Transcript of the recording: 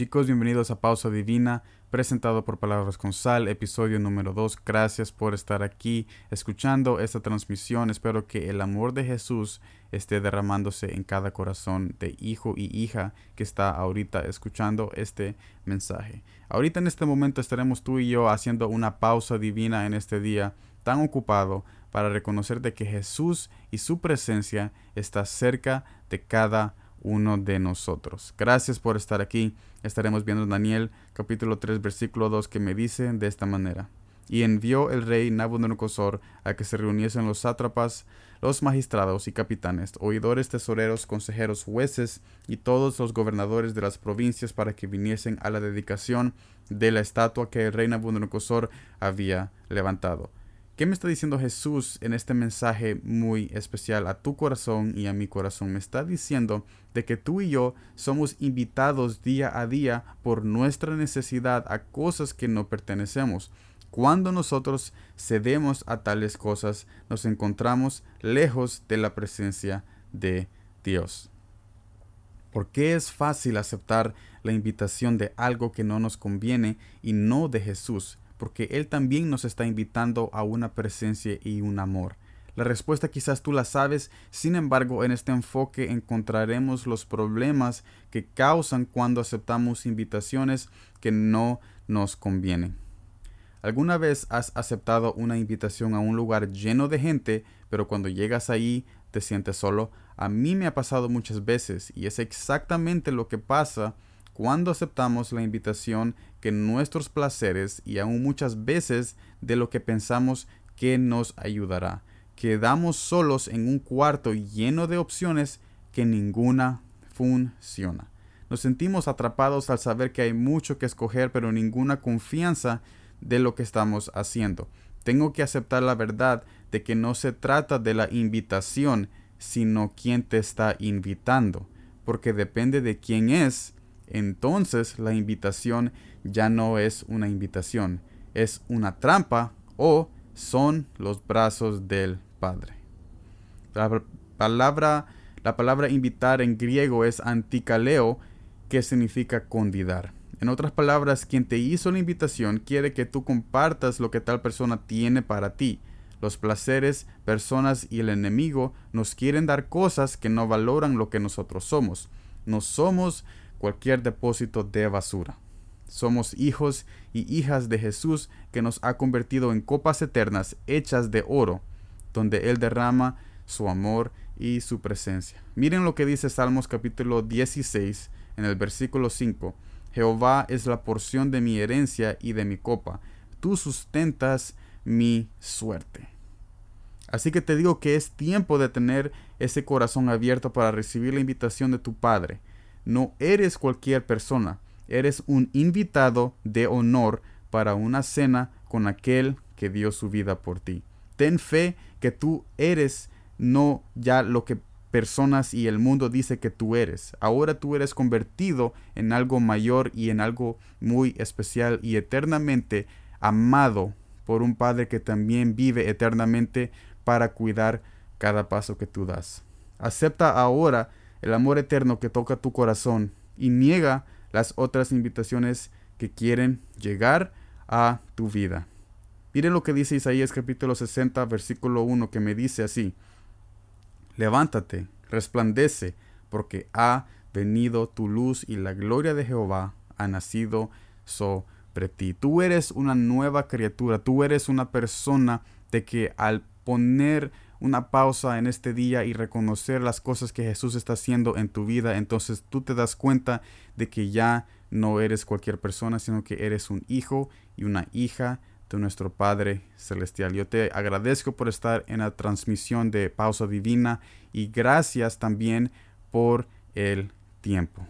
Chicos, bienvenidos a Pausa Divina, presentado por Palabras con Sal, episodio número 2. Gracias por estar aquí escuchando esta transmisión. Espero que el amor de Jesús esté derramándose en cada corazón de hijo y hija que está ahorita escuchando este mensaje. Ahorita en este momento estaremos tú y yo haciendo una pausa divina en este día tan ocupado para reconocer de que Jesús y su presencia está cerca de cada uno de nosotros. Gracias por estar aquí. Estaremos viendo Daniel capítulo 3 versículo 2 que me dice de esta manera. Y envió el rey Nabucodonosor a que se reuniesen los sátrapas, los magistrados y capitanes, oidores, tesoreros, consejeros, jueces y todos los gobernadores de las provincias para que viniesen a la dedicación de la estatua que el rey Nabucodonosor había levantado. ¿Qué me está diciendo Jesús en este mensaje muy especial a tu corazón y a mi corazón? Me está diciendo de que tú y yo somos invitados día a día por nuestra necesidad a cosas que no pertenecemos. Cuando nosotros cedemos a tales cosas, nos encontramos lejos de la presencia de Dios. ¿Por qué es fácil aceptar la invitación de algo que no nos conviene y no de Jesús? Porque Él también nos está invitando a una presencia y un amor. La respuesta quizás tú la sabes, sin embargo en este enfoque encontraremos los problemas que causan cuando aceptamos invitaciones que no nos convienen. ¿Alguna vez has aceptado una invitación a un lugar lleno de gente, pero cuando llegas ahí te sientes solo? A mí me ha pasado muchas veces y es exactamente lo que pasa cuando aceptamos la invitación que nuestros placeres y aún muchas veces de lo que pensamos que nos ayudará. Quedamos solos en un cuarto lleno de opciones que ninguna funciona. Nos sentimos atrapados al saber que hay mucho que escoger pero ninguna confianza de lo que estamos haciendo. Tengo que aceptar la verdad de que no se trata de la invitación, sino quién te está invitando, porque depende de quién es, entonces la invitación ya no es una invitación, es una trampa o son los brazos del Padre. La palabra, la palabra invitar en griego es antikaleo, que significa convidar. En otras palabras, quien te hizo la invitación quiere que tú compartas lo que tal persona tiene para ti. Los placeres, personas y el enemigo nos quieren dar cosas que no valoran lo que nosotros somos. No somos cualquier depósito de basura. Somos hijos y hijas de Jesús que nos ha convertido en copas eternas hechas de oro, donde Él derrama su amor y su presencia. Miren lo que dice Salmos capítulo 16 en el versículo 5. Jehová es la porción de mi herencia y de mi copa. Tú sustentas mi suerte. Así que te digo que es tiempo de tener ese corazón abierto para recibir la invitación de tu Padre no eres cualquier persona, eres un invitado de honor para una cena con aquel que dio su vida por ti. Ten fe que tú eres no ya lo que personas y el mundo dice que tú eres. Ahora tú eres convertido en algo mayor y en algo muy especial y eternamente amado por un Padre que también vive eternamente para cuidar cada paso que tú das. Acepta ahora el amor eterno que toca tu corazón y niega las otras invitaciones que quieren llegar a tu vida. Mire lo que dice Isaías capítulo 60 versículo 1 que me dice así, levántate, resplandece, porque ha venido tu luz y la gloria de Jehová ha nacido sobre ti. Tú eres una nueva criatura, tú eres una persona de que al poner una pausa en este día y reconocer las cosas que Jesús está haciendo en tu vida, entonces tú te das cuenta de que ya no eres cualquier persona, sino que eres un hijo y una hija de nuestro Padre Celestial. Yo te agradezco por estar en la transmisión de Pausa Divina y gracias también por el tiempo.